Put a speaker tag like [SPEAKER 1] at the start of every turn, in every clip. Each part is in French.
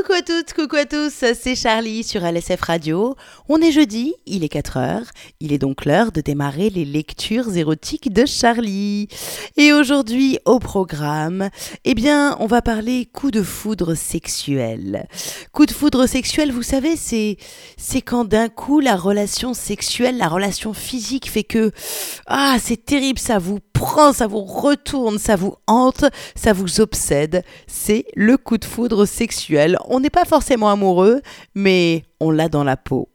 [SPEAKER 1] Coucou à toutes, coucou à tous, c'est Charlie sur LSF Radio. On est jeudi, il est 4 heures, il est donc l'heure de démarrer les lectures érotiques de Charlie. Et aujourd'hui au programme, eh bien, on va parler coup de foudre sexuel. Coup de foudre sexuel, vous savez, c'est c'est quand d'un coup la relation sexuelle, la relation physique fait que ah, c'est terrible, ça vous prend, ça vous retourne, ça vous hante, ça vous obsède. C'est le coup de foudre sexuel on n'est pas forcément amoureux, mais on l'a dans la peau.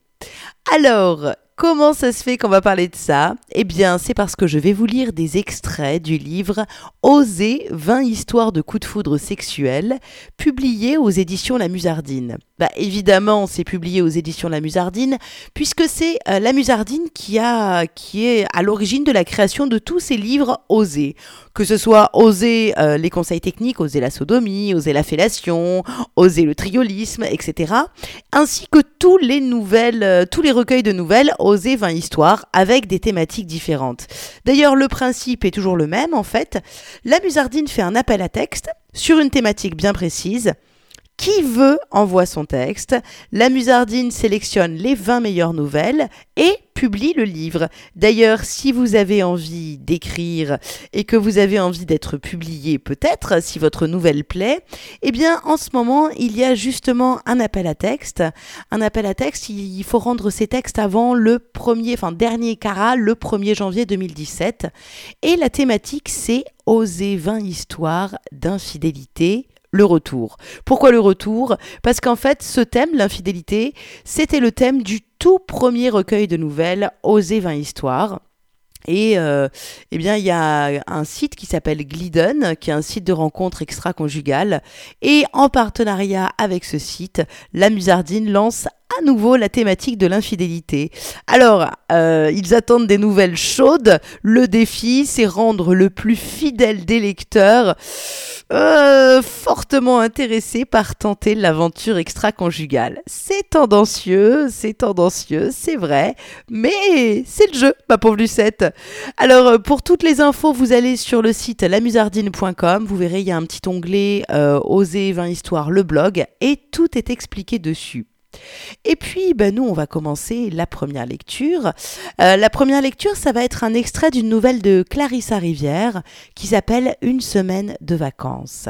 [SPEAKER 1] Alors, Comment ça se fait qu'on va parler de ça? Eh bien, c'est parce que je vais vous lire des extraits du livre Oser 20 histoires de coups de foudre sexuels, publié aux éditions La Musardine. Bah, évidemment, c'est publié aux éditions La Musardine, puisque c'est euh, La Musardine qui, a, qui est à l'origine de la création de tous ces livres Oser. Que ce soit Oser euh, les conseils techniques, Oser la sodomie, Oser la fellation, Oser le triolisme, etc. Ainsi que tous les nouvelles, euh, tous les recueils de nouvelles Oser 20 histoires avec des thématiques différentes. D'ailleurs, le principe est toujours le même en fait. La Musardine fait un appel à texte sur une thématique bien précise. Qui veut envoie son texte. La Musardine sélectionne les 20 meilleures nouvelles et publie le livre. D'ailleurs, si vous avez envie d'écrire et que vous avez envie d'être publié peut-être, si votre nouvelle plaît, eh bien en ce moment, il y a justement un appel à texte. Un appel à texte, il faut rendre ces textes avant le dernier carat, le 1er janvier 2017. Et la thématique, c'est Oser 20 histoires d'infidélité le retour. Pourquoi le retour? Parce qu'en fait, ce thème, l'infidélité, c'était le thème du tout premier recueil de nouvelles, Oser 20 histoires. Et euh, eh bien, il y a un site qui s'appelle Glidden, qui est un site de rencontres extra-conjugales. Et en partenariat avec ce site, la Musardine lance à nouveau la thématique de l'infidélité. Alors, euh, ils attendent des nouvelles chaudes. Le défi, c'est rendre le plus fidèle des lecteurs euh, fortement intéressés par tenter l'aventure extra-conjugale. C'est tendancieux, c'est tendancieux, c'est vrai, mais c'est le jeu, ma pauvre Lucette. Alors, euh, pour toutes les infos, vous allez sur le site lamusardine.com. Vous verrez, il y a un petit onglet Oser 20 histoires, le blog, et tout est expliqué dessus. Et puis, ben, nous, on va commencer la première lecture. Euh, la première lecture, ça va être un extrait d'une nouvelle de Clarissa Rivière qui s'appelle Une semaine de vacances.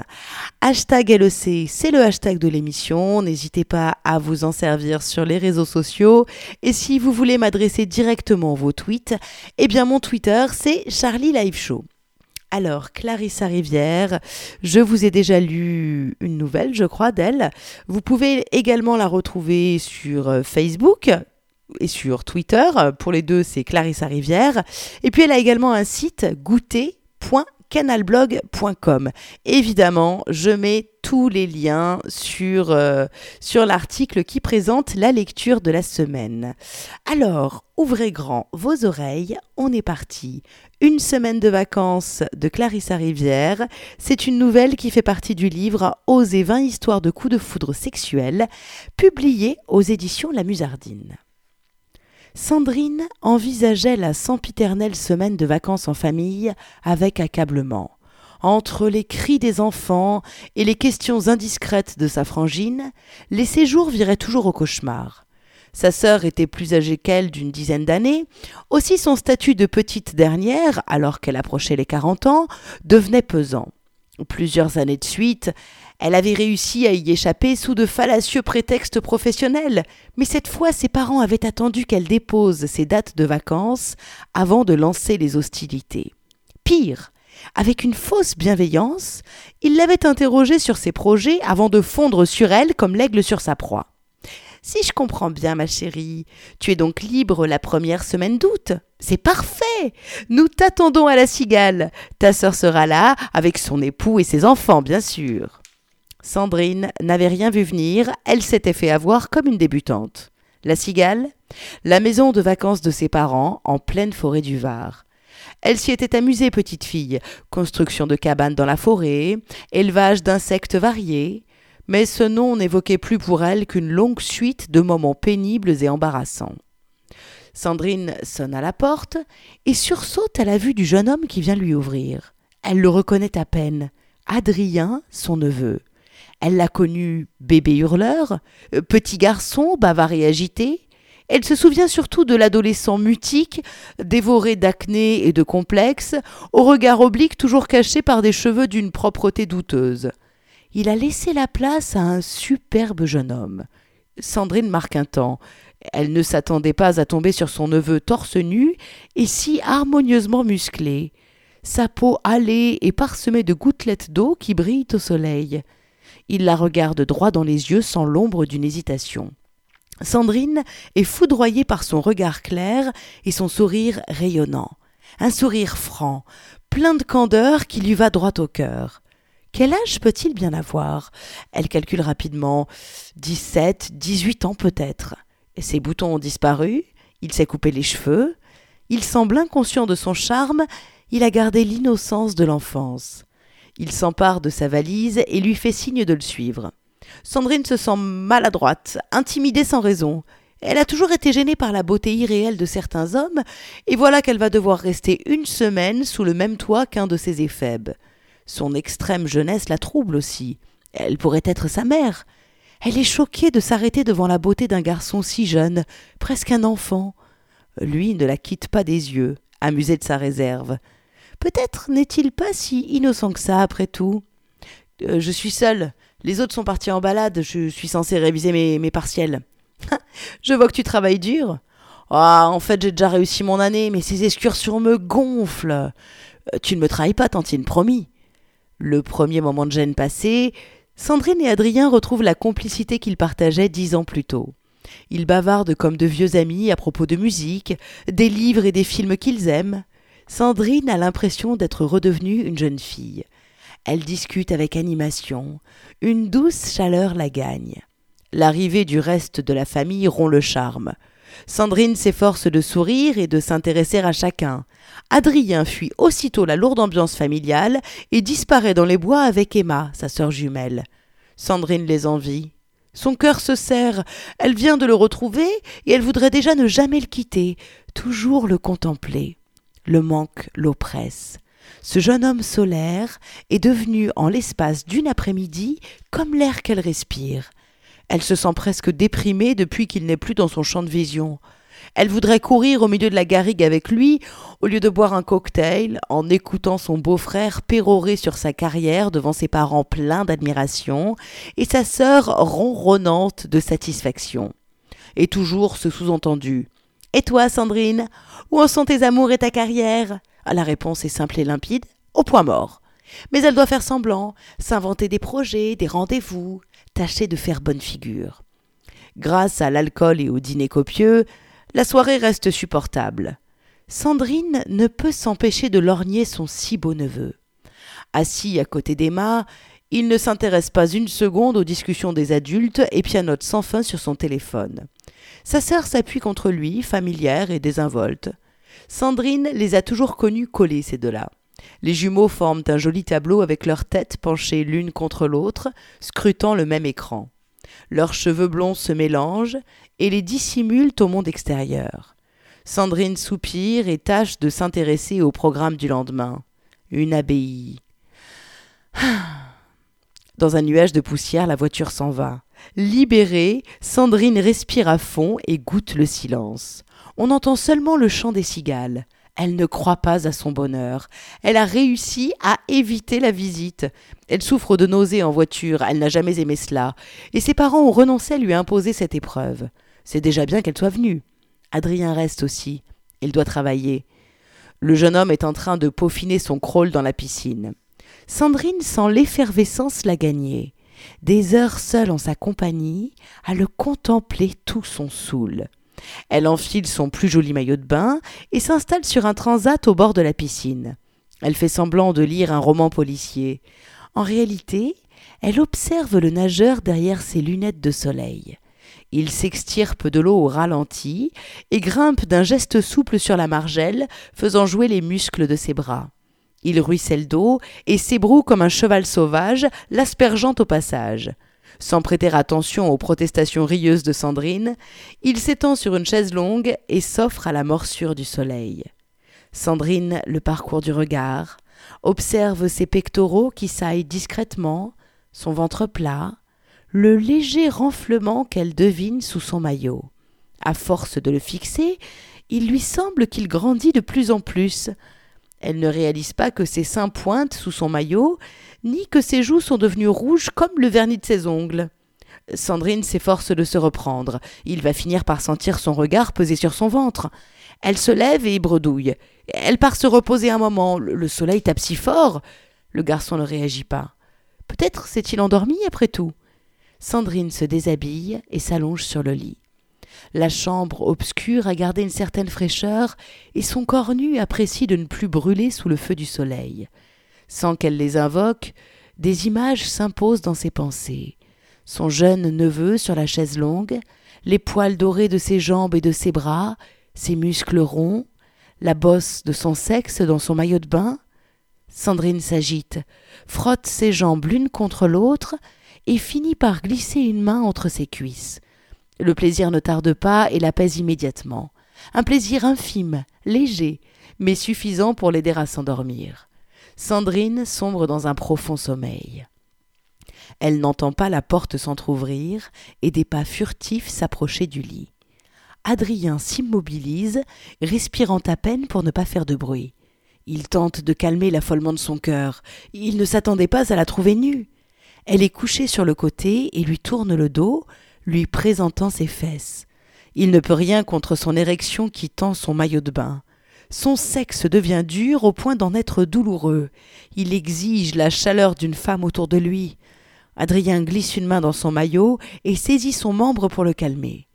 [SPEAKER 1] Hashtag LEC, c'est le hashtag de l'émission. N'hésitez pas à vous en servir sur les réseaux sociaux. Et si vous voulez m'adresser directement vos tweets, eh bien, mon Twitter, c'est Charlie Live Show. Alors, Clarissa Rivière, je vous ai déjà lu une nouvelle, je crois, d'elle. Vous pouvez également la retrouver sur euh, Facebook et sur Twitter. Pour les deux, c'est Clarissa Rivière. Et puis, elle a également un site goûter.canalblog.com. Évidemment, je mets tous les liens sur, euh, sur l'article qui présente la lecture de la semaine. Alors, ouvrez grand vos oreilles, on est parti. Une semaine de vacances de Clarissa Rivière, c'est une nouvelle qui fait partie du livre Oser 20 histoires de coups de foudre sexuels, publié aux éditions La Musardine. Sandrine envisageait la sempiternelle semaine de vacances en famille avec accablement entre les cris des enfants et les questions indiscrètes de sa frangine, les séjours viraient toujours au cauchemar. Sa sœur était plus âgée qu'elle d'une dizaine d'années, aussi son statut de petite dernière, alors qu'elle approchait les quarante ans, devenait pesant. Plusieurs années de suite, elle avait réussi à y échapper sous de fallacieux prétextes professionnels, mais cette fois ses parents avaient attendu qu'elle dépose ses dates de vacances avant de lancer les hostilités. Pire, avec une fausse bienveillance, il l'avait interrogée sur ses projets avant de fondre sur elle comme l'aigle sur sa proie. Si je comprends bien, ma chérie, tu es donc libre la première semaine d'août. C'est parfait. Nous t'attendons à la cigale. Ta sœur sera là, avec son époux et ses enfants, bien sûr. Sandrine n'avait rien vu venir, elle s'était fait avoir comme une débutante. La cigale La maison de vacances de ses parents, en pleine forêt du Var. Elle s'y était amusée, petite fille. Construction de cabanes dans la forêt, élevage d'insectes variés. Mais ce nom n'évoquait plus pour elle qu'une longue suite de moments pénibles et embarrassants. Sandrine sonne à la porte et sursaute à la vue du jeune homme qui vient lui ouvrir. Elle le reconnaît à peine. Adrien, son neveu. Elle l'a connu bébé hurleur, euh, petit garçon bavard et agité. Elle se souvient surtout de l'adolescent mutique, dévoré d'acné et de complexes, au regard oblique toujours caché par des cheveux d'une propreté douteuse. Il a laissé la place à un superbe jeune homme. Sandrine marque un temps. Elle ne s'attendait pas à tomber sur son neveu torse nu et si harmonieusement musclé. Sa peau hâlée et parsemée de gouttelettes d'eau qui brillent au soleil. Il la regarde droit dans les yeux sans l'ombre d'une hésitation. Sandrine est foudroyée par son regard clair et son sourire rayonnant. Un sourire franc, plein de candeur qui lui va droit au cœur. Quel âge peut-il bien avoir? Elle calcule rapidement. Dix-sept, dix-huit ans peut-être. Ses boutons ont disparu, il s'est coupé les cheveux, il semble inconscient de son charme, il a gardé l'innocence de l'enfance. Il s'empare de sa valise et lui fait signe de le suivre. Sandrine se sent maladroite, intimidée sans raison. Elle a toujours été gênée par la beauté irréelle de certains hommes, et voilà qu'elle va devoir rester une semaine sous le même toit qu'un de ses éphèbes. Son extrême jeunesse la trouble aussi. Elle pourrait être sa mère. Elle est choquée de s'arrêter devant la beauté d'un garçon si jeune, presque un enfant. Lui ne la quitte pas des yeux, amusé de sa réserve. Peut-être n'est-il pas si innocent que ça, après tout. Euh, je suis seule. Les autres sont partis en balade. Je suis censée réviser mes, partiels. je vois que tu travailles dur. Ah, en fait, j'ai déjà réussi mon année, mais ces excursions me gonflent. Euh, tu ne me trahis pas, Tantine, promis. Le premier moment de gêne passé, Sandrine et Adrien retrouvent la complicité qu'ils partageaient dix ans plus tôt. Ils bavardent comme de vieux amis à propos de musique, des livres et des films qu'ils aiment. Sandrine a l'impression d'être redevenue une jeune fille. Elle discute avec animation. Une douce chaleur la gagne. L'arrivée du reste de la famille rompt le charme. Sandrine s'efforce de sourire et de s'intéresser à chacun. Adrien fuit aussitôt la lourde ambiance familiale et disparaît dans les bois avec Emma, sa sœur jumelle. Sandrine les envie. Son cœur se serre, elle vient de le retrouver et elle voudrait déjà ne jamais le quitter, toujours le contempler. Le manque l'oppresse. Ce jeune homme solaire est devenu en l'espace d'une après-midi comme l'air qu'elle respire. Elle se sent presque déprimée depuis qu'il n'est plus dans son champ de vision. Elle voudrait courir au milieu de la garrigue avec lui, au lieu de boire un cocktail, en écoutant son beau-frère pérorer sur sa carrière devant ses parents pleins d'admiration, et sa sœur ronronnante de satisfaction. Et toujours ce sous-entendu. Et toi, Sandrine Où en sont tes amours et ta carrière? Ah, La réponse est simple et limpide, au point mort. Mais elle doit faire semblant, s'inventer des projets, des rendez-vous, tâcher de faire bonne figure. Grâce à l'alcool et au dîner copieux, la soirée reste supportable. Sandrine ne peut s'empêcher de lorgner son si beau neveu. Assis à côté d'Emma, il ne s'intéresse pas une seconde aux discussions des adultes et pianote sans fin sur son téléphone. Sa sœur s'appuie contre lui, familière et désinvolte. Sandrine les a toujours connus collés, ces deux-là. Les jumeaux forment un joli tableau avec leurs têtes penchées l'une contre l'autre, scrutant le même écran. Leurs cheveux blonds se mélangent et les dissimulent au monde extérieur. Sandrine soupire et tâche de s'intéresser au programme du lendemain. Une abbaye. Dans un nuage de poussière, la voiture s'en va. Libérée, Sandrine respire à fond et goûte le silence. On entend seulement le chant des cigales. Elle ne croit pas à son bonheur. Elle a réussi à éviter la visite. Elle souffre de nausées en voiture, elle n'a jamais aimé cela, et ses parents ont renoncé à lui imposer cette épreuve. C'est déjà bien qu'elle soit venue. Adrien reste aussi. Il doit travailler. Le jeune homme est en train de peaufiner son crawl dans la piscine. Sandrine sent l'effervescence la gagner. Des heures seule en sa compagnie, à le contempler tout son saoul. Elle enfile son plus joli maillot de bain et s'installe sur un transat au bord de la piscine. Elle fait semblant de lire un roman policier. En réalité, elle observe le nageur derrière ses lunettes de soleil. Il s'extirpe de l'eau au ralenti et grimpe d'un geste souple sur la margelle, faisant jouer les muscles de ses bras. Il ruisselle d'eau et s'ébroue comme un cheval sauvage, l'aspergeant au passage. Sans prêter attention aux protestations rieuses de Sandrine, il s'étend sur une chaise longue et s'offre à la morsure du soleil. Sandrine le parcourt du regard, observe ses pectoraux qui saillent discrètement, son ventre plat, le léger renflement qu'elle devine sous son maillot. À force de le fixer, il lui semble qu'il grandit de plus en plus. Elle ne réalise pas que ses seins pointent sous son maillot, ni que ses joues sont devenues rouges comme le vernis de ses ongles. Sandrine s'efforce de se reprendre. Il va finir par sentir son regard peser sur son ventre. Elle se lève et bredouille. Elle part se reposer un moment. Le soleil tape si fort. Le garçon ne réagit pas. Peut-être s'est-il endormi après tout. Sandrine se déshabille et s'allonge sur le lit. La chambre obscure a gardé une certaine fraîcheur, et son corps nu apprécie de ne plus brûler sous le feu du soleil. Sans qu'elle les invoque, des images s'imposent dans ses pensées. Son jeune neveu sur la chaise longue, les poils dorés de ses jambes et de ses bras, ses muscles ronds, la bosse de son sexe dans son maillot de bain. Sandrine s'agite, frotte ses jambes l'une contre l'autre, et finit par glisser une main entre ses cuisses. Le plaisir ne tarde pas et l'apaise immédiatement. Un plaisir infime, léger, mais suffisant pour l'aider à s'endormir. Sandrine sombre dans un profond sommeil. Elle n'entend pas la porte s'entr'ouvrir et des pas furtifs s'approcher du lit. Adrien s'immobilise, respirant à peine pour ne pas faire de bruit. Il tente de calmer l'affolement de son cœur. Il ne s'attendait pas à la trouver nue. Elle est couchée sur le côté et lui tourne le dos, lui présentant ses fesses. Il ne peut rien contre son érection qui tend son maillot de bain. Son sexe devient dur au point d'en être douloureux. Il exige la chaleur d'une femme autour de lui. Adrien glisse une main dans son maillot et saisit son membre pour le calmer.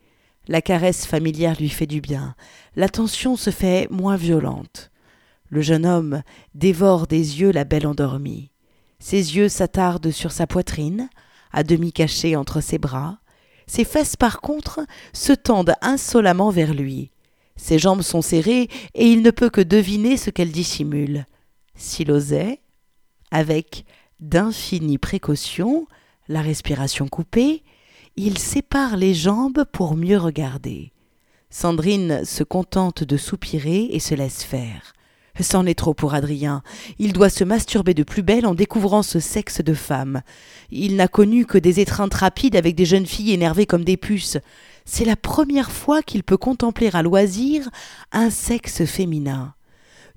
[SPEAKER 1] La caresse familière lui fait du bien. La tension se fait moins violente. Le jeune homme dévore des yeux la belle endormie. Ses yeux s'attardent sur sa poitrine, à demi cachée entre ses bras. Ses fesses, par contre, se tendent insolemment vers lui. Ses jambes sont serrées et il ne peut que deviner ce qu'elles dissimulent. S'il osait, avec d'infinies précautions, la respiration coupée, il sépare les jambes pour mieux regarder. Sandrine se contente de soupirer et se laisse faire. C'en est trop pour Adrien. Il doit se masturber de plus belle en découvrant ce sexe de femme. Il n'a connu que des étreintes rapides avec des jeunes filles énervées comme des puces. C'est la première fois qu'il peut contempler à loisir un sexe féminin.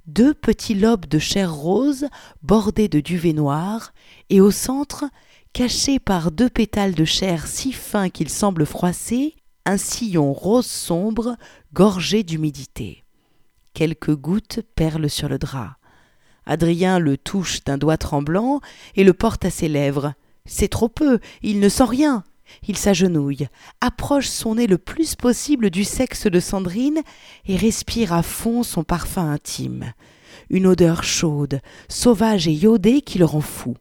[SPEAKER 1] Deux petits lobes de chair rose bordés de duvet noir, et au centre, caché par deux pétales de chair si fins qu'ils semblent froissés, un sillon rose sombre gorgé d'humidité. Quelques gouttes perlent sur le drap. Adrien le touche d'un doigt tremblant et le porte à ses lèvres. C'est trop peu, il ne sent rien. Il s'agenouille, approche son nez le plus possible du sexe de Sandrine et respire à fond son parfum intime. Une odeur chaude, sauvage et iodée qui le rend fou.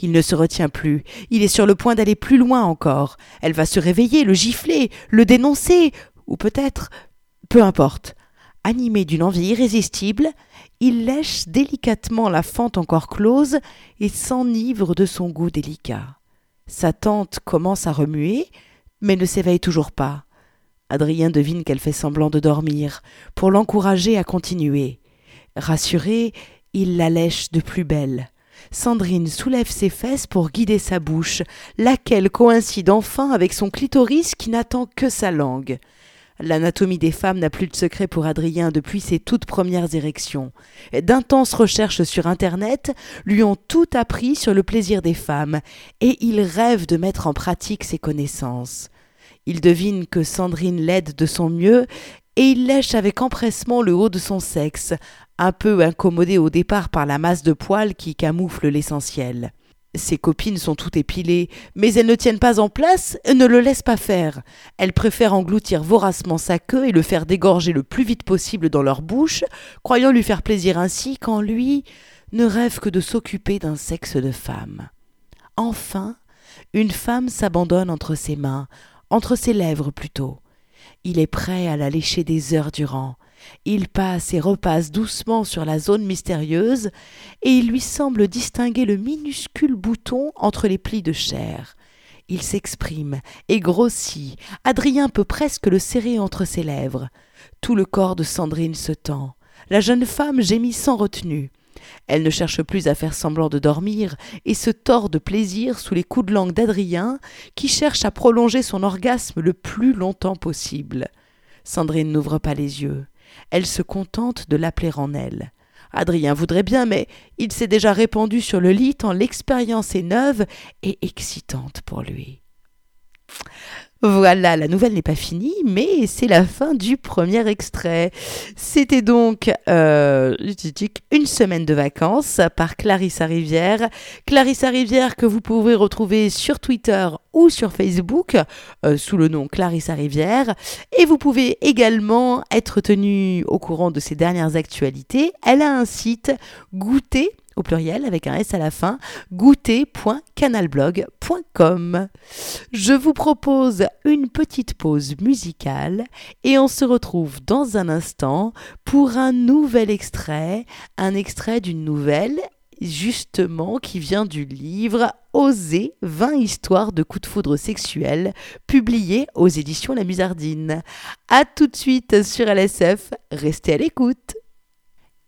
[SPEAKER 1] Il ne se retient plus, il est sur le point d'aller plus loin encore. Elle va se réveiller, le gifler, le dénoncer, ou peut-être. Peu importe. Animé d'une envie irrésistible, il lèche délicatement la fente encore close et s'enivre de son goût délicat. Sa tante commence à remuer, mais ne s'éveille toujours pas. Adrien devine qu'elle fait semblant de dormir, pour l'encourager à continuer. Rassuré, il la lèche de plus belle. Sandrine soulève ses fesses pour guider sa bouche, laquelle coïncide enfin avec son clitoris qui n'attend que sa langue. L'anatomie des femmes n'a plus de secret pour Adrien depuis ses toutes premières érections. D'intenses recherches sur Internet lui ont tout appris sur le plaisir des femmes, et il rêve de mettre en pratique ses connaissances. Il devine que Sandrine l'aide de son mieux, et il lèche avec empressement le haut de son sexe, un peu incommodé au départ par la masse de poils qui camoufle l'essentiel. Ses copines sont toutes épilées, mais elles ne tiennent pas en place, ne le laissent pas faire. Elles préfèrent engloutir voracement sa queue et le faire dégorger le plus vite possible dans leur bouche, croyant lui faire plaisir ainsi quand lui ne rêve que de s'occuper d'un sexe de femme. Enfin, une femme s'abandonne entre ses mains, entre ses lèvres plutôt. Il est prêt à la lécher des heures durant. Il passe et repasse doucement sur la zone mystérieuse, et il lui semble distinguer le minuscule bouton entre les plis de chair. Il s'exprime et grossit. Adrien peut presque le serrer entre ses lèvres. Tout le corps de Sandrine se tend. La jeune femme gémit sans retenue. Elle ne cherche plus à faire semblant de dormir et se tord de plaisir sous les coups de langue d'Adrien, qui cherche à prolonger son orgasme le plus longtemps possible. Sandrine n'ouvre pas les yeux. Elle se contente de l'appeler en elle. Adrien voudrait bien, mais il s'est déjà répandu sur le lit tant l'expérience est neuve et excitante pour lui. Voilà, la nouvelle n'est pas finie, mais c'est la fin du premier extrait. C'était donc euh, une semaine de vacances par Clarissa Rivière. Clarissa Rivière que vous pouvez retrouver sur Twitter ou sur Facebook euh, sous le nom Clarissa Rivière. Et vous pouvez également être tenu au courant de ses dernières actualités. Elle a un site goûter au pluriel avec un S à la fin, goûter.canalblog.com. Je vous propose une petite pause musicale et on se retrouve dans un instant pour un nouvel extrait, un extrait d'une nouvelle justement qui vient du livre Oser 20 histoires de coups de foudre sexuels publié aux éditions La Musardine. A tout de suite sur LSF, restez à l'écoute.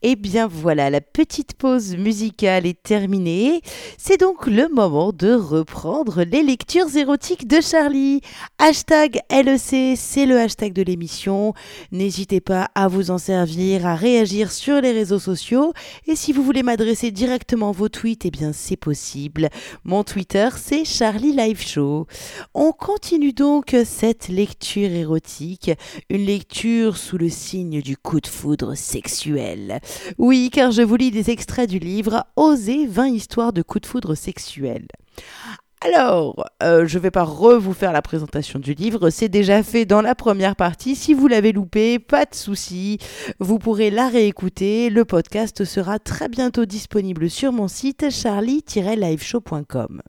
[SPEAKER 1] Et bien voilà, la petite pause musicale est terminée. C'est donc le moment de reprendre les lectures érotiques de Charlie. Hashtag LEC, c'est le hashtag de l'émission. N'hésitez pas à vous en servir, à réagir sur les réseaux sociaux. Et si vous voulez m'adresser directement vos tweets, eh bien c'est possible. Mon Twitter, c'est Charlie Live Show. On continue donc cette lecture érotique, une lecture sous le signe du coup de foudre sexuel. Oui, car je vous lis des extraits du livre Oser 20 histoires de coups de foudre sexuels. Alors, euh, je ne vais pas re-vous faire la présentation du livre, c'est déjà fait dans la première partie. Si vous l'avez loupé, pas de souci, vous pourrez la réécouter. Le podcast sera très bientôt disponible sur mon site charlie-liveshow.com.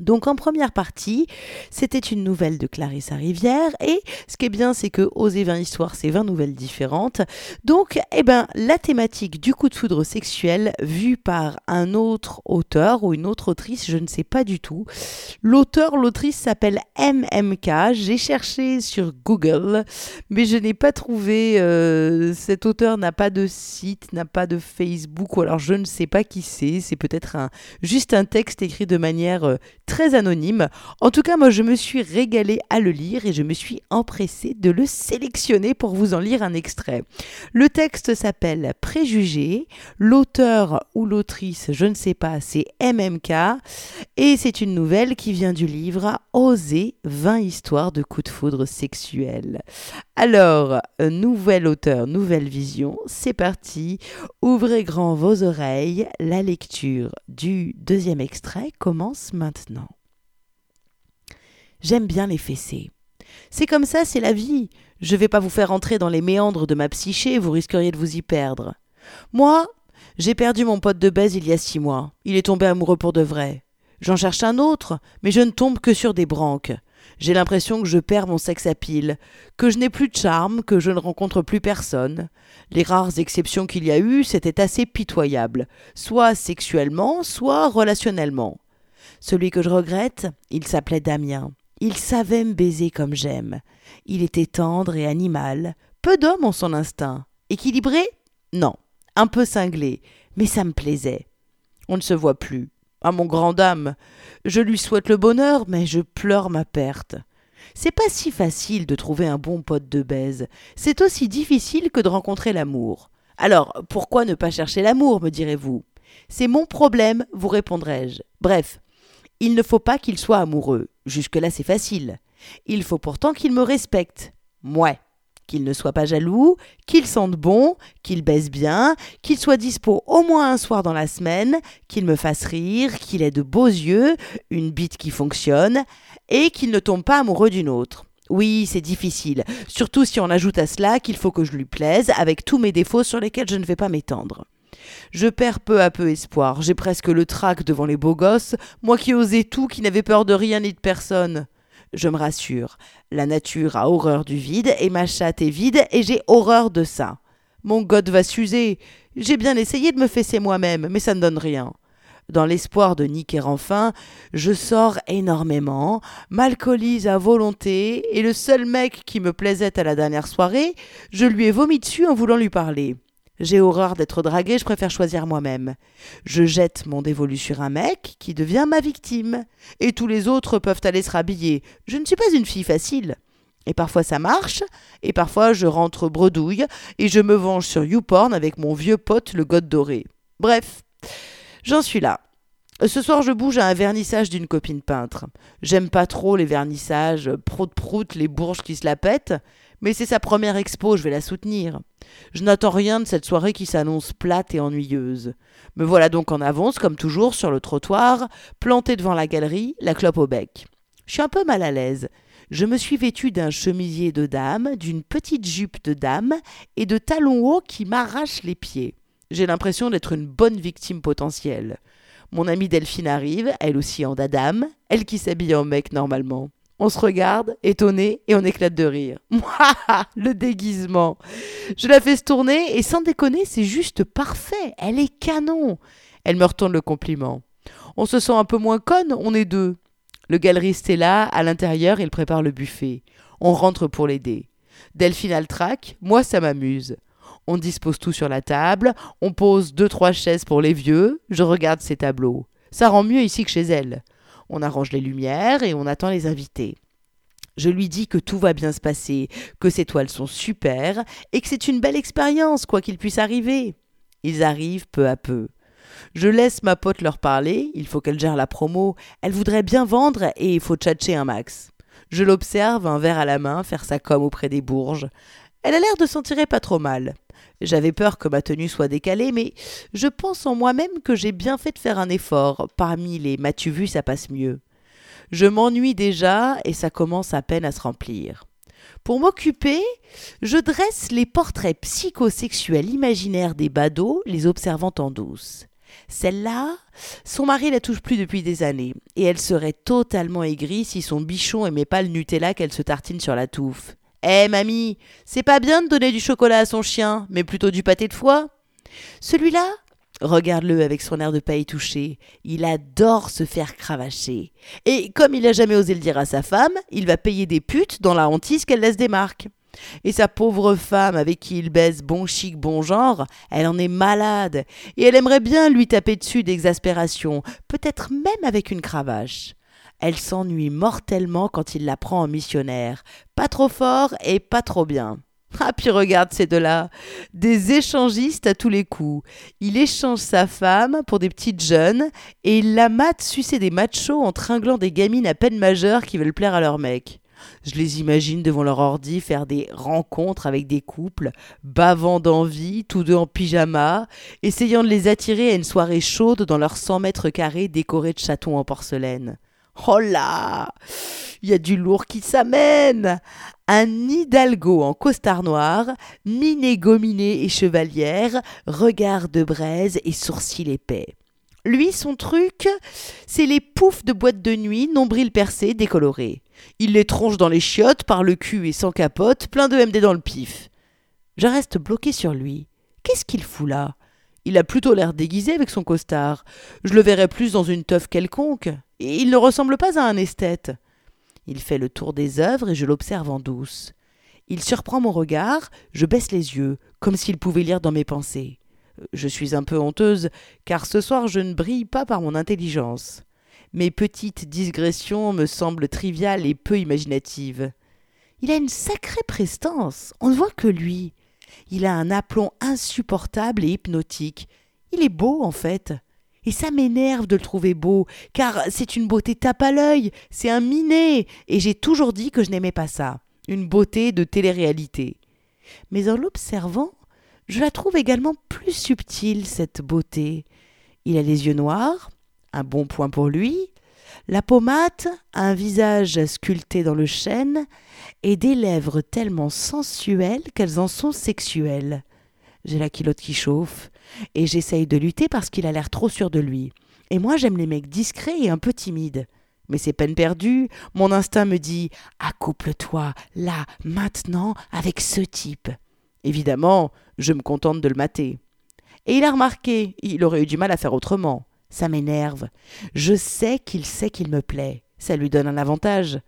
[SPEAKER 1] Donc en première partie, c'était une nouvelle de Clarissa Rivière et ce qui est bien c'est que Oser 20 histoires, c'est 20 nouvelles différentes. Donc eh ben la thématique du coup de foudre sexuel vue par un autre auteur ou une autre autrice, je ne sais pas du tout. L'auteur, l'autrice s'appelle MMK. J'ai cherché sur Google, mais je n'ai pas trouvé euh, cet auteur n'a pas de site, n'a pas de Facebook ou alors je ne sais pas qui c'est, c'est peut-être un juste un texte écrit de manière euh, très anonyme. En tout cas, moi, je me suis régalée à le lire et je me suis empressée de le sélectionner pour vous en lire un extrait. Le texte s'appelle Préjugés. L'auteur ou l'autrice, je ne sais pas, c'est MMK. Et c'est une nouvelle qui vient du livre Oser 20 histoires de coups de foudre sexuels. Alors, nouvel auteur, nouvelle vision, c'est parti. Ouvrez grand vos oreilles. La lecture du deuxième extrait commence maintenant. J'aime bien les fessées. C'est comme ça, c'est la vie. Je vais pas vous faire entrer dans les méandres de ma psyché, vous risqueriez de vous y perdre. Moi, j'ai perdu mon pote de baise il y a six mois. Il est tombé amoureux pour de vrai. J'en cherche un autre, mais je ne tombe que sur des branques. J'ai l'impression que je perds mon sexe à pile, que je n'ai plus de charme, que je ne rencontre plus personne. Les rares exceptions qu'il y a eu, c'était assez pitoyable, soit sexuellement, soit relationnellement. Celui que je regrette, il s'appelait Damien. Il savait me baiser comme j'aime. Il était tendre et animal, peu d'hommes ont son instinct. Équilibré? Non, un peu cinglé, mais ça me plaisait. On ne se voit plus. Ah mon grand dame, je lui souhaite le bonheur, mais je pleure ma perte. C'est pas si facile de trouver un bon pote de baise. C'est aussi difficile que de rencontrer l'amour. Alors, pourquoi ne pas chercher l'amour, me direz-vous? C'est mon problème, vous répondrai-je. Bref, il ne faut pas qu'il soit amoureux. Jusque-là, c'est facile. Il faut pourtant qu'il me respecte. Mouais qu'il ne soit pas jaloux, qu'il sente bon, qu'il baisse bien, qu'il soit dispo au moins un soir dans la semaine, qu'il me fasse rire, qu'il ait de beaux yeux, une bite qui fonctionne, et qu'il ne tombe pas amoureux d'une autre. Oui, c'est difficile, surtout si on ajoute à cela qu'il faut que je lui plaise, avec tous mes défauts sur lesquels je ne vais pas m'étendre. Je perds peu à peu espoir, j'ai presque le trac devant les beaux gosses, moi qui osais tout, qui n'avais peur de rien ni de personne. Je me rassure. La nature a horreur du vide et ma chatte est vide et j'ai horreur de ça. Mon god va s'user. J'ai bien essayé de me fesser moi-même, mais ça ne donne rien. Dans l'espoir de niquer enfin, je sors énormément, m'alcoolise à volonté, et le seul mec qui me plaisait à la dernière soirée, je lui ai vomi dessus en voulant lui parler. J'ai horreur d'être draguée, je préfère choisir moi-même. Je jette mon dévolu sur un mec qui devient ma victime. Et tous les autres peuvent aller se rhabiller. Je ne suis pas une fille facile. Et parfois ça marche, et parfois je rentre bredouille, et je me venge sur YouPorn avec mon vieux pote le god doré. Bref, j'en suis là. Ce soir, je bouge à un vernissage d'une copine peintre. J'aime pas trop les vernissages, prout-prout, les bourges qui se la pètent, mais c'est sa première expo, je vais la soutenir. Je n'attends rien de cette soirée qui s'annonce plate et ennuyeuse. Me voilà donc en avance, comme toujours, sur le trottoir, planté devant la galerie, la clope au bec. Je suis un peu mal à l'aise. Je me suis vêtu d'un chemisier de dame, d'une petite jupe de dame et de talons hauts qui m'arrachent les pieds. J'ai l'impression d'être une bonne victime potentielle. Mon amie Delphine arrive, elle aussi en dadame, elle qui s'habille en mec normalement. On se regarde, étonné, et on éclate de rire. Le déguisement Je la fais se tourner, et sans déconner, c'est juste parfait. Elle est canon Elle me retourne le compliment. On se sent un peu moins conne, on est deux. Le galeriste est là, à l'intérieur, il prépare le buffet. On rentre pour l'aider. Delphine a le trac, moi ça m'amuse. On dispose tout sur la table, on pose deux trois chaises pour les vieux, je regarde ses tableaux. Ça rend mieux ici que chez elle. On arrange les lumières et on attend les invités. Je lui dis que tout va bien se passer, que ces toiles sont super et que c'est une belle expérience, quoi qu'il puisse arriver. Ils arrivent peu à peu. Je laisse ma pote leur parler, il faut qu'elle gère la promo, elle voudrait bien vendre et il faut tchatcher un max. Je l'observe, un verre à la main, faire sa com auprès des bourges. Elle a l'air de s'en tirer pas trop mal. J'avais peur que ma tenue soit décalée, mais je pense en moi-même que j'ai bien fait de faire un effort. Parmi les m'as-tu vu, ça passe mieux. Je m'ennuie déjà et ça commence à peine à se remplir. Pour m'occuper, je dresse les portraits psychosexuels imaginaires des badauds, les observant en douce. Celle-là, son mari la touche plus depuis des années, et elle serait totalement aigrie si son bichon aimait pas le Nutella qu'elle se tartine sur la touffe. Eh mamie, c'est pas bien de donner du chocolat à son chien, mais plutôt du pâté de foie. Celui-là, regarde-le avec son air de paille touché, il adore se faire cravacher. Et comme il n'a jamais osé le dire à sa femme, il va payer des putes dans la hantise qu'elle laisse des marques. Et sa pauvre femme avec qui il baise bon chic, bon genre, elle en est malade, et elle aimerait bien lui taper dessus d'exaspération, peut-être même avec une cravache. Elle s'ennuie mortellement quand il la prend en missionnaire. Pas trop fort et pas trop bien. Ah, puis regarde ces deux-là, des échangistes à tous les coups. Il échange sa femme pour des petites jeunes et il la mate sucer des machos en tringlant des gamines à peine majeures qui veulent plaire à leur mec. Je les imagine devant leur ordi faire des rencontres avec des couples, bavant d'envie, tous deux en pyjama, essayant de les attirer à une soirée chaude dans leurs 100 mètres carrés décorés de chatons en porcelaine. Oh là Il y a du lourd qui s'amène Un hidalgo en costard noir, miné gominé et chevalière, regard de braise et sourcils épais. Lui, son truc, c'est les poufs de boîte de nuit, nombril percé, décoloré. Il les tronche dans les chiottes, par le cul et sans capote, plein de MD dans le pif. Je reste bloqué sur lui. Qu'est-ce qu'il fout là? Il a plutôt l'air déguisé avec son costard. Je le verrais plus dans une teuf quelconque. Et il ne ressemble pas à un esthète. Il fait le tour des œuvres et je l'observe en douce. Il surprend mon regard, je baisse les yeux, comme s'il pouvait lire dans mes pensées. Je suis un peu honteuse, car ce soir je ne brille pas par mon intelligence. Mes petites digressions me semblent triviales et peu imaginatives. Il a une sacrée prestance, on ne voit que lui. Il a un aplomb insupportable et hypnotique. Il est beau, en fait. Et ça m'énerve de le trouver beau, car c'est une beauté tape à l'œil, c'est un minet, et j'ai toujours dit que je n'aimais pas ça, une beauté de télé-réalité. Mais en l'observant, je la trouve également plus subtile, cette beauté. Il a les yeux noirs, un bon point pour lui, la pommade, un visage sculpté dans le chêne, et des lèvres tellement sensuelles qu'elles en sont sexuelles. J'ai la culotte qui chauffe, et j'essaye de lutter parce qu'il a l'air trop sûr de lui. Et moi, j'aime les mecs discrets et un peu timides. Mais c'est peine perdue. Mon instinct me dit accouple-toi, là, maintenant, avec ce type. Évidemment, je me contente de le mater. Et il a remarqué, il aurait eu du mal à faire autrement. Ça m'énerve. Je sais qu'il sait qu'il me plaît. Ça lui donne un avantage.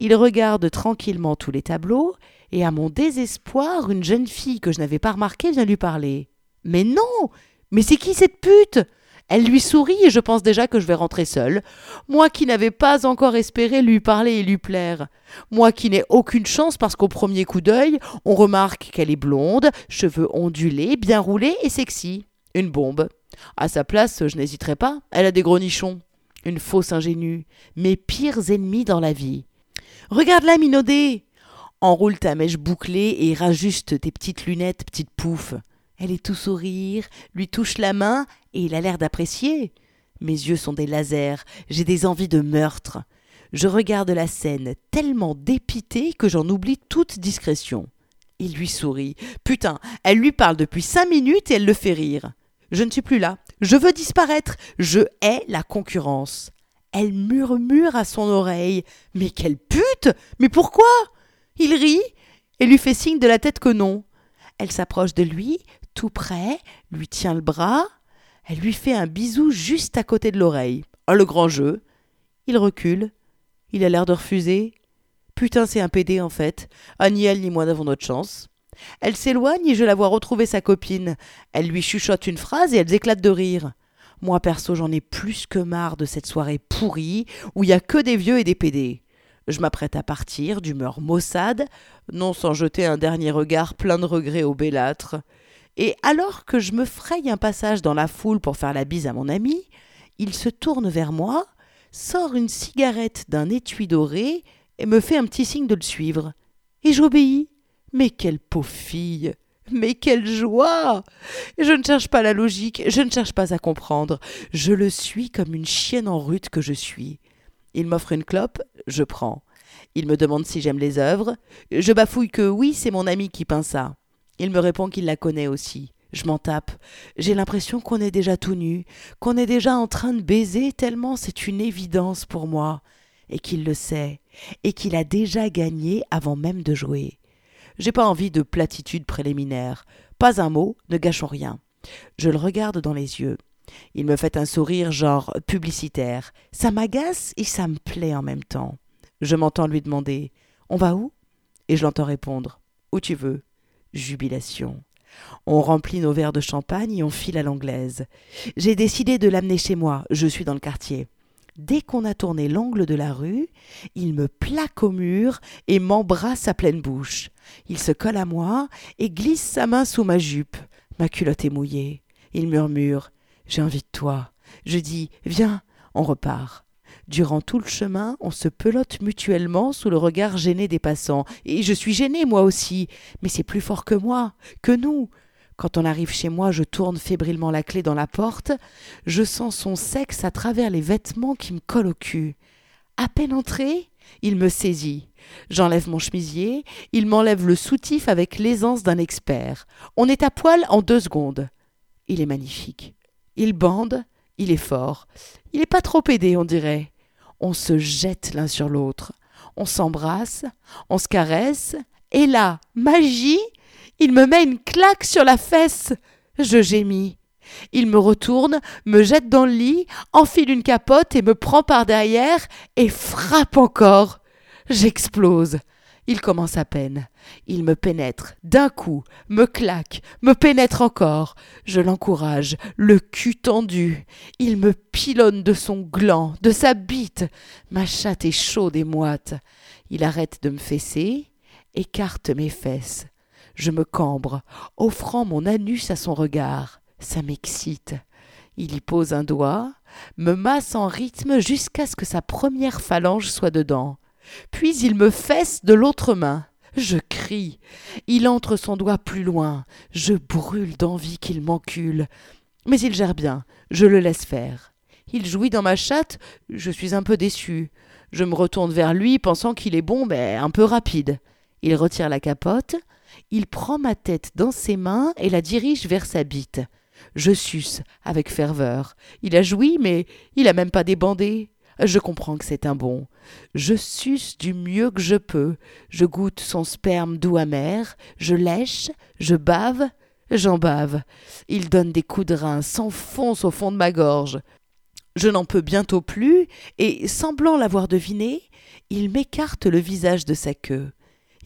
[SPEAKER 1] Il regarde tranquillement tous les tableaux, et à mon désespoir, une jeune fille que je n'avais pas remarquée vient lui parler. Mais non Mais c'est qui cette pute? Elle lui sourit et je pense déjà que je vais rentrer seule. Moi qui n'avais pas encore espéré lui parler et lui plaire. Moi qui n'ai aucune chance parce qu'au premier coup d'œil, on remarque qu'elle est blonde, cheveux ondulés, bien roulés et sexy. Une bombe. À sa place, je n'hésiterai pas. Elle a des gros nichons. Une fausse ingénue. Mes pires ennemis dans la vie. Regarde-la, minaudée Enroule ta mèche bouclée et rajuste tes petites lunettes, petite pouffe. Elle est tout sourire, lui touche la main et il a l'air d'apprécier. Mes yeux sont des lasers, j'ai des envies de meurtre. Je regarde la scène tellement dépitée que j'en oublie toute discrétion. Il lui sourit. Putain, elle lui parle depuis cinq minutes et elle le fait rire. Je ne suis plus là. Je veux disparaître. Je hais la concurrence. Elle murmure à son oreille. Mais quelle pute Mais pourquoi? Il rit et lui fait signe de la tête que non. Elle s'approche de lui, tout près, lui tient le bras. Elle lui fait un bisou juste à côté de l'oreille. Oh, le grand jeu. Il recule. Il a l'air de refuser. Putain, c'est un pédé en fait. Ah, ni elle ni moi n'avons notre chance. Elle s'éloigne et je la vois retrouver sa copine. Elle lui chuchote une phrase et elles éclatent de rire. Moi perso, j'en ai plus que marre de cette soirée pourrie où il y a que des vieux et des pédés. Je m'apprête à partir, d'humeur maussade, non sans jeter un dernier regard plein de regrets au bellâtre. Et alors que je me fraye un passage dans la foule pour faire la bise à mon ami, il se tourne vers moi, sort une cigarette d'un étui doré et me fait un petit signe de le suivre. Et j'obéis. Mais quelle pauvre fille mais quelle joie Je ne cherche pas la logique, je ne cherche pas à comprendre, je le suis comme une chienne en rute que je suis. Il m'offre une clope, je prends. Il me demande si j'aime les œuvres. Je bafouille que oui, c'est mon ami qui peint ça. Il me répond qu'il la connaît aussi. Je m'en tape. J'ai l'impression qu'on est déjà tout nu, qu'on est déjà en train de baiser tellement c'est une évidence pour moi. Et qu'il le sait, et qu'il a déjà gagné avant même de jouer. J'ai pas envie de platitudes préliminaires. Pas un mot, ne gâchons rien. Je le regarde dans les yeux. Il me fait un sourire genre publicitaire. Ça m'agace et ça me plaît en même temps. Je m'entends lui demander On va où? Et je l'entends répondre Où tu veux. Jubilation. On remplit nos verres de champagne et on file à l'anglaise. J'ai décidé de l'amener chez moi, je suis dans le quartier. Dès qu'on a tourné l'angle de la rue, il me plaque au mur et m'embrasse à pleine bouche. Il se colle à moi et glisse sa main sous ma jupe. Ma culotte est mouillée. Il murmure de toi. Je dis Viens, on repart. Durant tout le chemin, on se pelote mutuellement sous le regard gêné des passants. Et je suis gêné, moi aussi. Mais c'est plus fort que moi, que nous. Quand on arrive chez moi, je tourne fébrilement la clé dans la porte. Je sens son sexe à travers les vêtements qui me collent au cul. À peine entré, il me saisit. J'enlève mon chemisier, il m'enlève le soutif avec l'aisance d'un expert. On est à poil en deux secondes. Il est magnifique. Il bande, il est fort. Il n'est pas trop aidé, on dirait. On se jette l'un sur l'autre. On s'embrasse, on se caresse, et là, magie, il me met une claque sur la fesse. Je gémis. Il me retourne, me jette dans le lit, enfile une capote et me prend par derrière et frappe encore. J'explose. Il commence à peine. Il me pénètre d'un coup, me claque, me pénètre encore. Je l'encourage, le cul tendu. Il me pilonne de son gland, de sa bite. Ma chatte est chaude et moite. Il arrête de me fesser, écarte mes fesses. Je me cambre, offrant mon anus à son regard. Ça m'excite. Il y pose un doigt, me masse en rythme jusqu'à ce que sa première phalange soit dedans. Puis il me fesse de l'autre main. Je crie. Il entre son doigt plus loin. Je brûle d'envie qu'il m'encule. Mais il gère bien. Je le laisse faire. Il jouit dans ma chatte. Je suis un peu déçu. Je me retourne vers lui, pensant qu'il est bon, mais un peu rapide. Il retire la capote. Il prend ma tête dans ses mains et la dirige vers sa bite. Je suce avec ferveur. Il a joui, mais il a même pas débandé. Je comprends que c'est un bon. Je suce du mieux que je peux. Je goûte son sperme doux amer. Je lèche, je bave, j'en bave. Il donne des coups de rein, s'enfonce au fond de ma gorge. Je n'en peux bientôt plus, et, semblant l'avoir deviné, il m'écarte le visage de sa queue.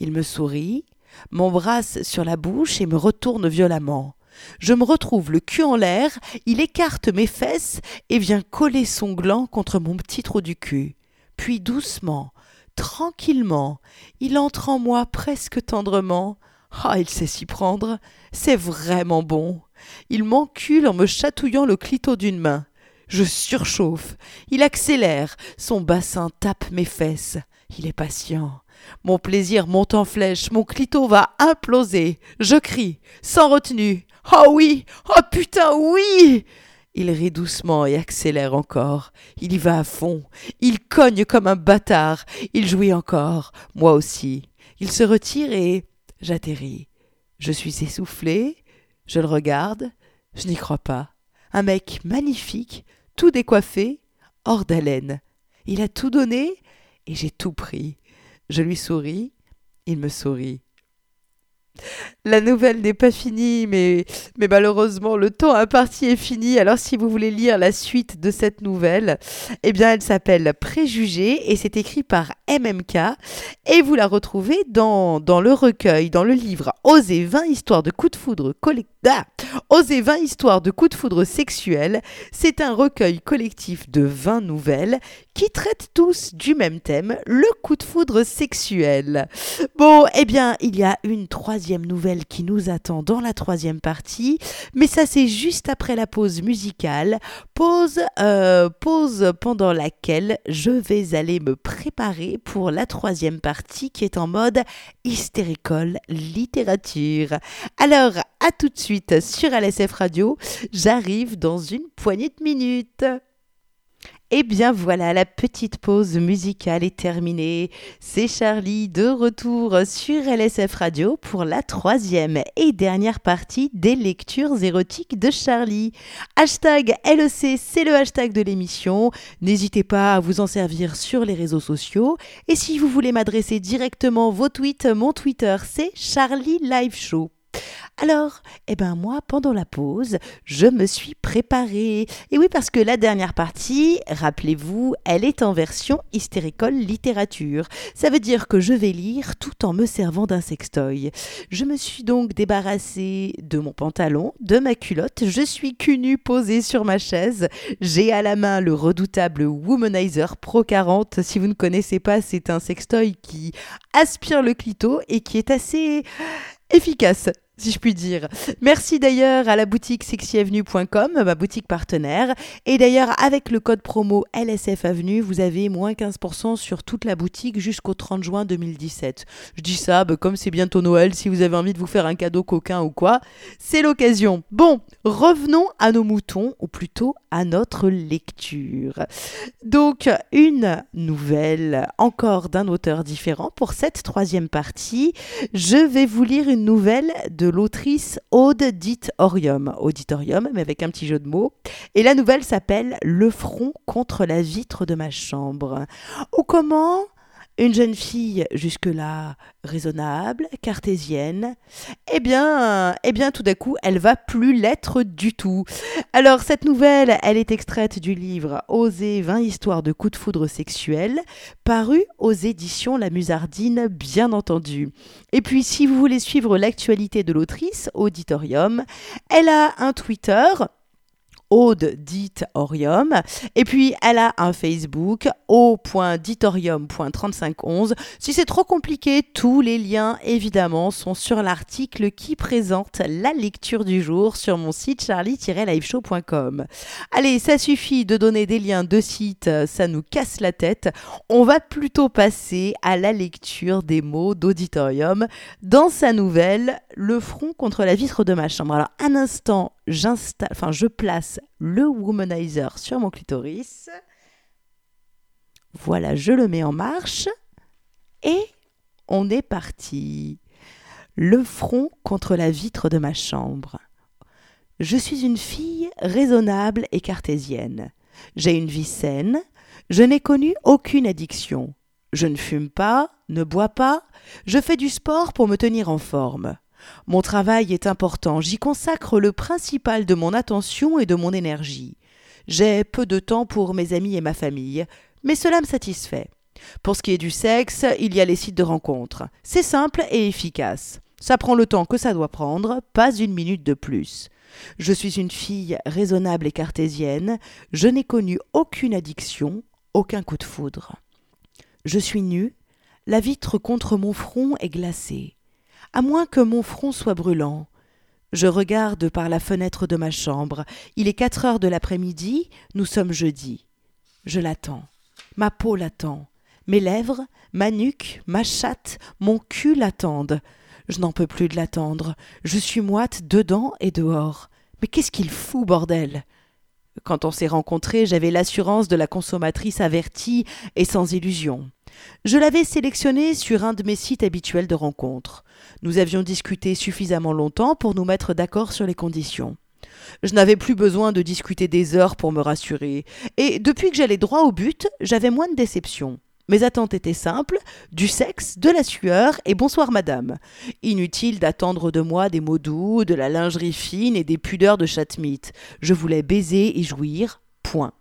[SPEAKER 1] Il me sourit, m'embrasse sur la bouche et me retourne violemment. Je me retrouve le cul en l'air, il écarte mes fesses et vient coller son gland contre mon petit trou du cul. Puis doucement, tranquillement, il entre en moi presque tendrement. Ah, il sait s'y prendre. C'est vraiment bon. Il m'encule en me chatouillant le clito d'une main. Je surchauffe. Il accélère. Son bassin tape mes fesses. Il est patient. Mon plaisir monte en flèche. Mon clito va imploser. Je crie, sans retenue. Oh oui Oh putain, oui il rit doucement et accélère encore. Il y va à fond. Il cogne comme un bâtard. Il jouit encore. Moi aussi. Il se retire et j'atterris. Je suis essoufflé. Je le regarde. Je n'y crois pas. Un mec magnifique, tout décoiffé, hors d'haleine. Il a tout donné et j'ai tout pris. Je lui souris. Il me sourit. La nouvelle n'est pas finie, mais, malheureusement, le temps imparti est fini. Alors, si vous voulez lire la suite de cette nouvelle, eh bien, elle s'appelle Préjugés et c'est écrit par MMK. Et vous la retrouvez dans, dans le recueil, dans le livre Oser 20 histoires de coups de foudre collectifs. Ah Oser 20 histoires de coups de foudre sexuels. C'est un recueil collectif de 20 nouvelles qui traitent tous du même thème, le coup de foudre sexuel. Bon, eh bien, il y a une troisième nouvelle qui nous attend dans la troisième partie, mais ça c'est juste après la pause musicale, pause, euh, pause pendant laquelle je vais aller me préparer pour la troisième partie qui est en mode hystéricole littérature. Alors, à tout de suite sur LSF Radio, j'arrive dans une poignée de minutes. Eh bien voilà, la petite pause musicale est terminée. C'est Charlie de retour sur LSF Radio pour la troisième et dernière partie des lectures érotiques de Charlie. Hashtag LEC, c'est le hashtag de l'émission. N'hésitez pas à vous en servir sur les réseaux sociaux. Et si vous voulez m'adresser directement vos tweets, mon Twitter c'est Charlie Live Show. Alors, eh ben moi, pendant la pause, je me suis préparée. Et oui, parce que la dernière partie, rappelez-vous, elle est en version hystéricole littérature. Ça veut dire que je vais lire tout en me servant d'un sextoy. Je me suis donc débarrassée de mon pantalon, de ma culotte. Je suis cul nu posée sur ma chaise. J'ai à la main le redoutable Womanizer Pro 40. Si vous ne connaissez pas, c'est un sextoy qui aspire le clito et qui est assez efficace si je puis dire. Merci d'ailleurs à la boutique sexyavenue.com, ma boutique partenaire. Et d'ailleurs, avec le code promo LSF Avenue, vous avez moins 15% sur toute la boutique jusqu'au 30 juin 2017. Je dis ça, bah, comme c'est bientôt Noël, si vous avez envie de vous faire un cadeau coquin ou quoi, c'est l'occasion. Bon, revenons à nos moutons, ou plutôt à notre lecture. Donc, une nouvelle encore d'un auteur différent pour cette troisième partie. Je vais vous lire une nouvelle de l'autrice Aude Auditorium, auditorium, mais avec un petit jeu de mots. Et la nouvelle s'appelle Le front contre la vitre de ma chambre. Ou comment une jeune fille jusque-là raisonnable, cartésienne, eh bien, eh bien, tout d'un coup, elle va plus l'être du tout. Alors, cette nouvelle, elle est extraite du livre Oser 20 histoires de coups de foudre sexuels, paru aux éditions La Musardine, bien entendu. Et puis, si vous voulez suivre l'actualité de l'autrice, Auditorium, elle a un Twitter, Aude dite Orium. Et puis elle a un Facebook au.ditorium.3511. Si c'est trop compliqué, tous les liens évidemment sont sur l'article qui présente la lecture du jour sur mon site charlie-liveshow.com. Allez, ça suffit de donner des liens de sites, ça nous casse la tête. On va plutôt passer à la lecture des mots d'Auditorium dans sa nouvelle Le front contre la vitre de ma chambre. Alors un instant, j'installe, enfin je place le womanizer sur mon clitoris. Voilà, je le mets en marche et on est parti. Le front contre la vitre de ma chambre. Je suis une fille raisonnable et cartésienne. J'ai une vie saine. Je n'ai connu aucune addiction. Je ne fume pas, ne bois pas. Je fais du sport pour me tenir en forme. Mon travail est important, j'y consacre le principal de mon attention et de mon énergie. J'ai peu de temps pour mes amis et ma famille, mais cela me satisfait. Pour ce qui est du sexe, il y a les sites de rencontres. C'est simple et efficace. Ça prend le temps que ça doit prendre, pas une minute de plus. Je suis une fille raisonnable et cartésienne, je n'ai connu aucune addiction, aucun coup de foudre. Je suis nue, la vitre contre mon front est glacée, à moins que mon front soit brûlant. Je regarde par la fenêtre de ma chambre. Il est quatre heures de l'après-midi, nous sommes jeudi. Je l'attends. Ma peau l'attend. Mes lèvres, ma nuque, ma chatte, mon cul l'attendent. Je n'en peux plus de l'attendre. Je suis moite dedans et dehors. Mais qu'est-ce qu'il fout, bordel? Quand on s'est rencontrés, j'avais l'assurance de la consommatrice avertie et sans illusion. Je l'avais sélectionné sur un de mes sites habituels de rencontres. Nous avions discuté suffisamment longtemps pour nous mettre d'accord sur les conditions. Je n'avais plus besoin de discuter des heures pour me rassurer, et depuis que j'allais droit au but, j'avais moins de déception. Mes attentes étaient simples, du sexe, de la sueur et bonsoir madame. Inutile d'attendre de moi des mots doux, de la lingerie fine et des pudeurs de chatmite. Je voulais baiser et jouir, point.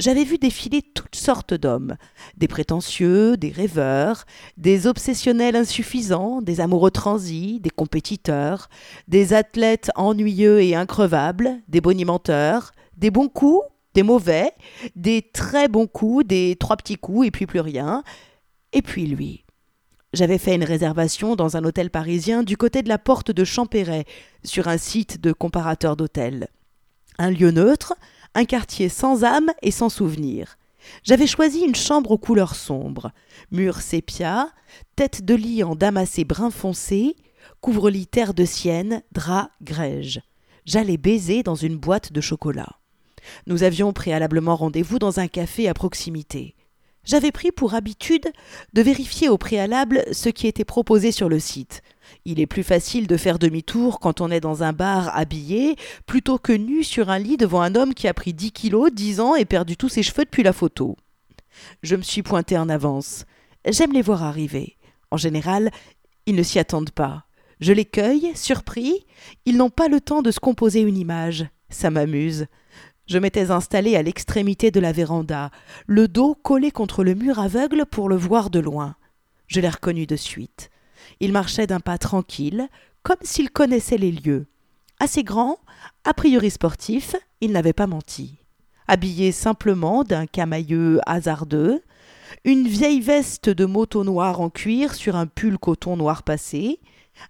[SPEAKER 1] J'avais vu défiler toutes sortes d'hommes, des prétentieux, des rêveurs, des obsessionnels insuffisants, des amoureux transis, des compétiteurs, des athlètes ennuyeux et increvables, des bonimenteurs, des bons coups des mauvais, des très bons coups, des trois petits coups et puis plus rien. Et puis lui. J'avais fait une réservation dans un hôtel parisien du côté de la porte de Champéret, sur un site de comparateur d'hôtels. Un lieu neutre, un quartier sans âme et sans souvenir. J'avais choisi une chambre aux couleurs sombres, murs sépia, tête de lit en damassé brun foncé, couvre-lit terre de sienne, drap grège. J'allais baiser dans une boîte de chocolat. Nous avions préalablement rendez-vous dans un café à proximité. J'avais pris pour habitude de vérifier au préalable ce qui était proposé sur le site. Il est plus facile de faire demi-tour quand on est dans un bar habillé plutôt que nu sur un lit devant un homme qui a pris dix kilos, dix ans et perdu tous ses cheveux depuis la photo. Je me suis pointé en avance. J'aime les voir arriver. En général, ils ne s'y attendent pas. Je les cueille, surpris. Ils n'ont pas le temps de se composer une image. Ça m'amuse. Je m'étais installé à l'extrémité de la véranda, le dos collé contre le mur aveugle pour le voir de loin. Je l'ai reconnu de suite. Il marchait d'un pas tranquille, comme s'il connaissait les lieux. Assez grand, a priori sportif, il n'avait pas menti. Habillé simplement d'un camailleux hasardeux, une vieille veste de moto noire en cuir sur un pull coton noir passé,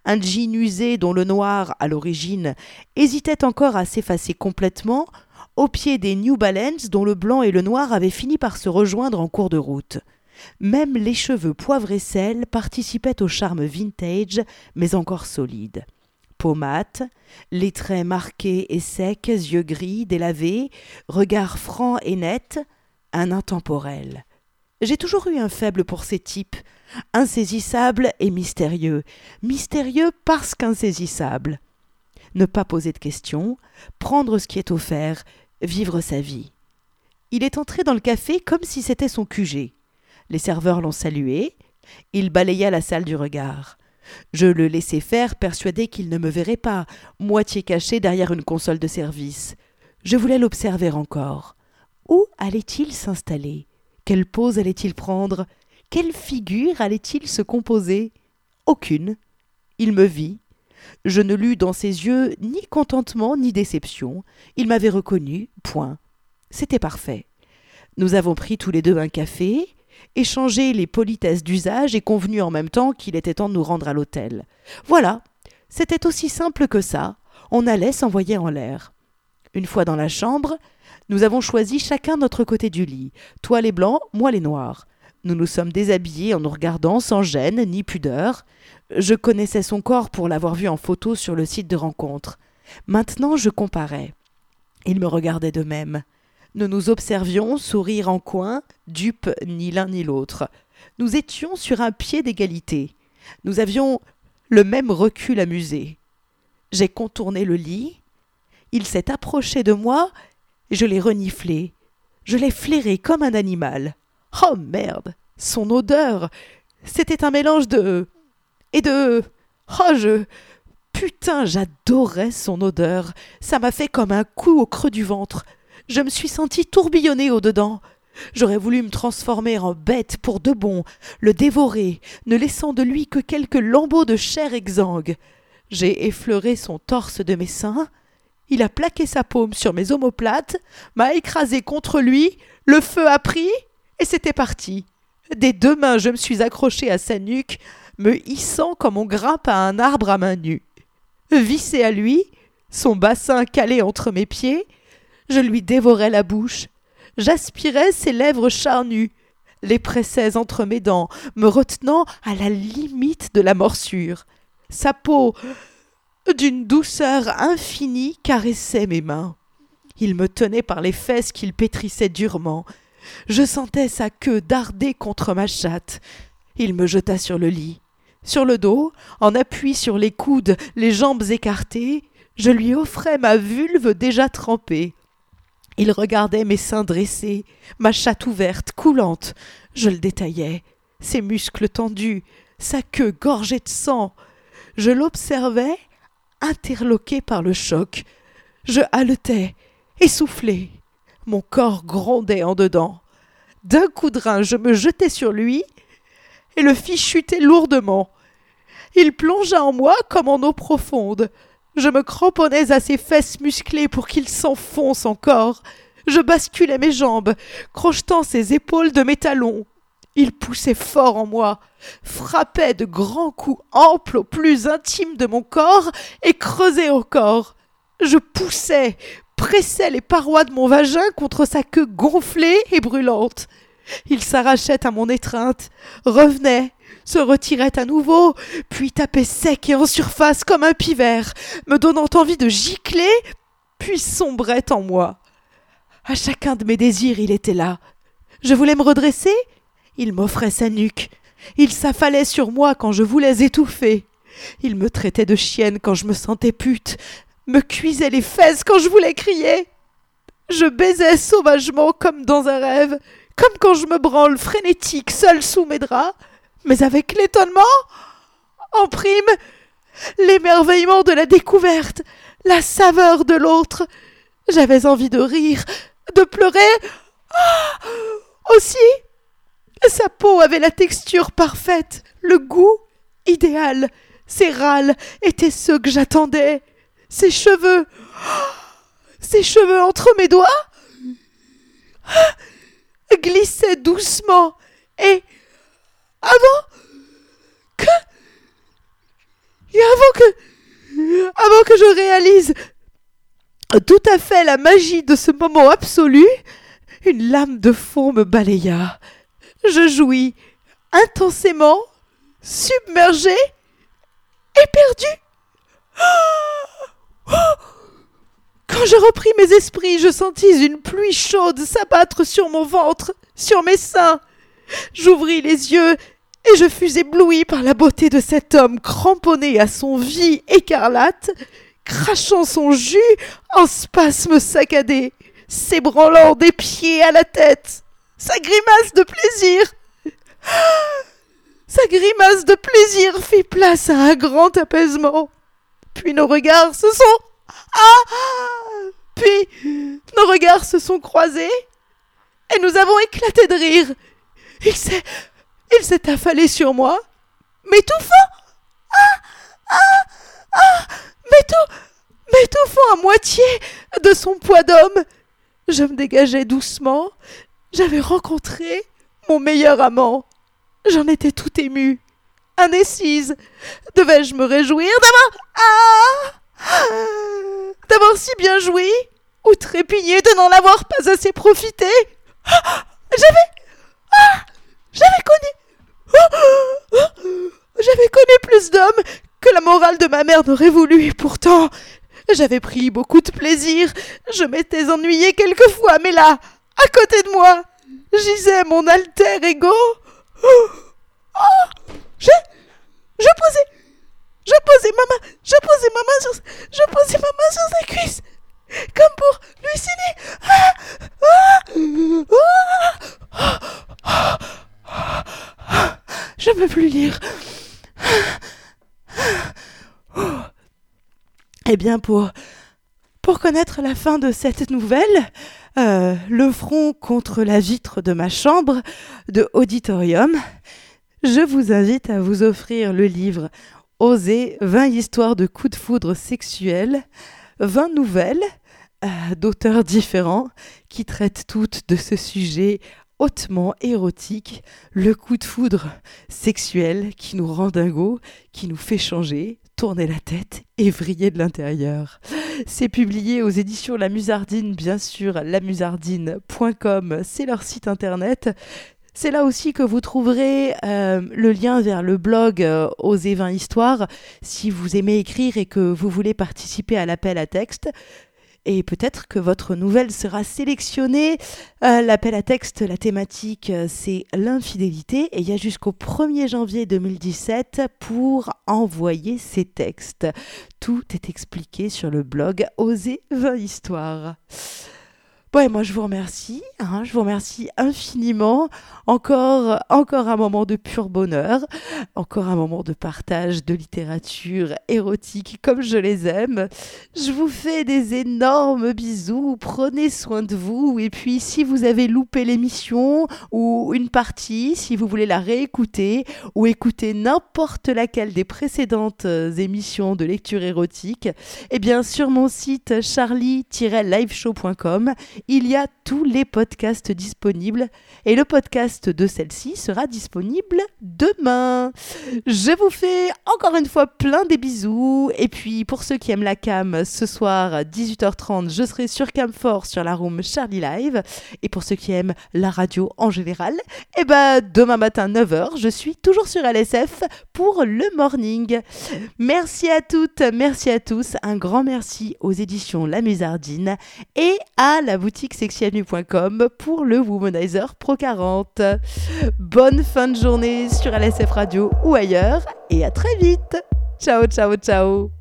[SPEAKER 1] un jean usé dont le noir, à l'origine, hésitait encore à s'effacer complètement, au pied des New Balance dont le blanc et le noir avaient fini par se rejoindre en cours de route. Même les cheveux poivre et sel participaient au charme vintage, mais encore solide. Peau mate, les traits marqués et secs, yeux gris, délavés, regard franc et net, un intemporel. J'ai toujours eu un faible pour ces types, insaisissables et mystérieux, mystérieux parce qu'insaisissables. Ne pas poser de questions, prendre ce qui est offert, vivre sa vie. Il est entré dans le café comme si c'était son QG. Les serveurs l'ont salué. Il balaya la salle du regard. Je le laissai faire, persuadé qu'il ne me verrait pas, moitié caché derrière une console de service. Je voulais l'observer encore. Où allait-il s'installer? Quelle pose allait-il prendre? Quelle figure allait-il se composer? Aucune. Il me vit, je ne lus dans ses yeux ni contentement ni déception. Il m'avait reconnu, point. C'était parfait. Nous avons pris tous les deux un café, échangé les politesses d'usage et convenu en même temps qu'il était temps de nous rendre à l'hôtel. Voilà, c'était aussi simple que ça. On allait s'envoyer en l'air. Une fois dans la chambre, nous avons choisi chacun notre côté du lit, toi les blancs, moi les noirs. Nous nous sommes déshabillés en nous regardant sans gêne ni pudeur. Je connaissais son corps pour l'avoir vu en photo sur le site de rencontre. Maintenant je comparais. Il me regardait de même. Nous nous observions, sourire en coin, dupes ni l'un ni l'autre. Nous étions sur un pied d'égalité. Nous avions le même recul amusé. J'ai contourné le lit. Il s'est approché de moi et je l'ai reniflé. Je l'ai flairé comme un animal. Oh merde Son odeur C'était un mélange de. et de. Oh je. Putain, j'adorais son odeur. Ça m'a fait comme un coup au creux du ventre. Je me suis senti tourbillonner au-dedans. J'aurais voulu me transformer en bête pour de bon, le dévorer, ne laissant de lui que quelques lambeaux de chair exsangue. J'ai effleuré son torse de mes seins. Il a plaqué sa paume sur mes omoplates, m'a écrasé contre lui, le feu a pris, et c'était parti. Des deux mains, je me suis accroché à sa nuque, me hissant comme on grimpe à un arbre à main nue. Vissé à lui, son bassin calé entre mes pieds, je lui dévorais la bouche, j'aspirais ses lèvres charnues, les pressais entre mes dents, me retenant à la limite de la morsure. Sa peau, d'une douceur infinie, caressait mes mains. Il me tenait par les fesses qu'il pétrissait durement. Je sentais sa queue darder contre ma chatte. Il me jeta sur le lit. Sur le dos, en appui sur les coudes, les jambes écartées, je lui offrais ma vulve déjà trempée. Il regardait mes seins dressés, ma chatte ouverte, coulante. Je le détaillais, ses muscles tendus, sa queue gorgée de sang. Je l'observais, interloqué par le choc. Je haletais, essoufflé. Mon corps grondait en dedans. D'un coup de rein, je me jetai sur lui et le fis chuter lourdement. Il plongea en moi comme en eau profonde. Je me cramponnais à ses fesses musclées pour qu'il s'enfonce encore. Je basculais mes jambes, crochetant ses épaules de mes talons. Il poussait fort en moi, frappait de grands coups amples au plus intime de mon corps et creusait encore. Je poussais, pressais les parois de mon vagin contre sa queue gonflée et brûlante. Il s'arrachait à mon étreinte, revenait, se retirait à nouveau, puis tapait sec et en surface comme un pivert, me donnant envie de gicler, puis sombrait en moi. À chacun de mes désirs, il était là. Je voulais me redresser, il m'offrait sa nuque. Il s'affalait sur moi quand je voulais étouffer. Il me traitait de chienne quand je me sentais pute, me cuisait les fesses quand je voulais crier. Je baisais sauvagement comme dans un rêve, comme quand je me branle frénétique seul sous mes draps, mais avec l'étonnement, en prime, l'émerveillement de la découverte, la saveur de l'autre. J'avais envie de rire, de pleurer. Ah aussi, sa peau avait la texture parfaite, le goût idéal. Ses râles étaient ceux que j'attendais. Ses cheveux. Ses cheveux entre mes doigts glissaient doucement et avant que et avant que avant que je réalise tout à fait la magie de ce moment absolu, une lame de fond me balaya. Je jouis intensément, submergé, éperdu. Quand je repris mes esprits, je sentis une pluie chaude s'abattre sur mon ventre, sur mes seins. J'ouvris les yeux et je fus ébloui par la beauté de cet homme cramponné à son vie écarlate, crachant son jus en spasmes saccadés, s'ébranlant des pieds à la tête. Sa grimace de plaisir. Sa grimace de plaisir fit place à un grand apaisement. Puis nos regards se sont. Ah Puis nos regards se sont croisés et nous avons éclaté de rire. Il s'est. Il s'est affalé sur moi, m'étouffant. Ah Ah Ah m'étouffant à moitié de son poids d'homme. Je me dégageais doucement. J'avais rencontré mon meilleur amant. J'en étais tout ému, indécise. Devais-je me réjouir d'avoir. Ah D'avoir si bien joui Ou trépigner de n'en avoir pas assez profité? J'avais. Ah J'avais connu. J'avais connu plus d'hommes que la morale de ma mère n'aurait voulu, pourtant j'avais pris beaucoup de plaisir. Je m'étais ennuyé quelquefois, mais là, à côté de moi, gisait mon alter ego. Oh, je, je posais, je posais ma main, je posais ma main sur, je posais ma main sur sa cuisse, comme pour lui signer. Je ne peux plus lire. Eh bien, pour Pour connaître la fin de cette nouvelle, euh, le front contre la vitre de ma chambre de auditorium, je vous invite à vous offrir le livre Oser 20 histoires de coups de foudre sexuels, 20 nouvelles euh, d'auteurs différents qui traitent toutes de ce sujet hautement érotique, le coup de foudre sexuel qui nous rend dingo, qui nous fait changer, tourner la tête et vriller de l'intérieur. C'est publié aux éditions La Musardine, bien sûr, lamusardine.com, c'est leur site internet. C'est là aussi que vous trouverez euh, le lien vers le blog euh, Oser 20 Histoires si vous aimez écrire et que vous voulez participer à l'appel à texte et peut-être que votre nouvelle sera sélectionnée. Euh, l'appel à texte, la thématique, euh, c'est l'infidélité et il y a jusqu'au 1er janvier 2017 pour envoyer ces textes. Tout est expliqué sur le blog Oser 20 histoires. Bon, moi je vous remercie, hein, je vous remercie infiniment. Encore, encore un moment de pur bonheur, encore un moment de partage de littérature érotique comme je les aime. Je vous fais des énormes bisous, prenez soin de vous et puis si vous avez loupé l'émission ou une partie, si vous voulez la réécouter ou écouter n'importe laquelle des précédentes émissions de lecture érotique, eh bien sur mon site charlie-liveshow.com il y a tous les podcasts disponibles. Et le podcast de celle-ci sera disponible demain. Je vous fais encore une fois plein des bisous. Et puis pour ceux qui aiment la cam, ce soir 18h30, je serai sur Camfort sur la room Charlie Live. Et pour ceux qui aiment la radio en général, eh ben demain matin 9h, je suis toujours sur LSF pour le morning. Merci à toutes, merci à tous, un grand merci aux éditions La Musardine. Et à la boutique sexyamu.com pour le Womanizer Pro 40. Bonne fin de journée sur LSF Radio ou ailleurs et à très vite. Ciao, ciao, ciao.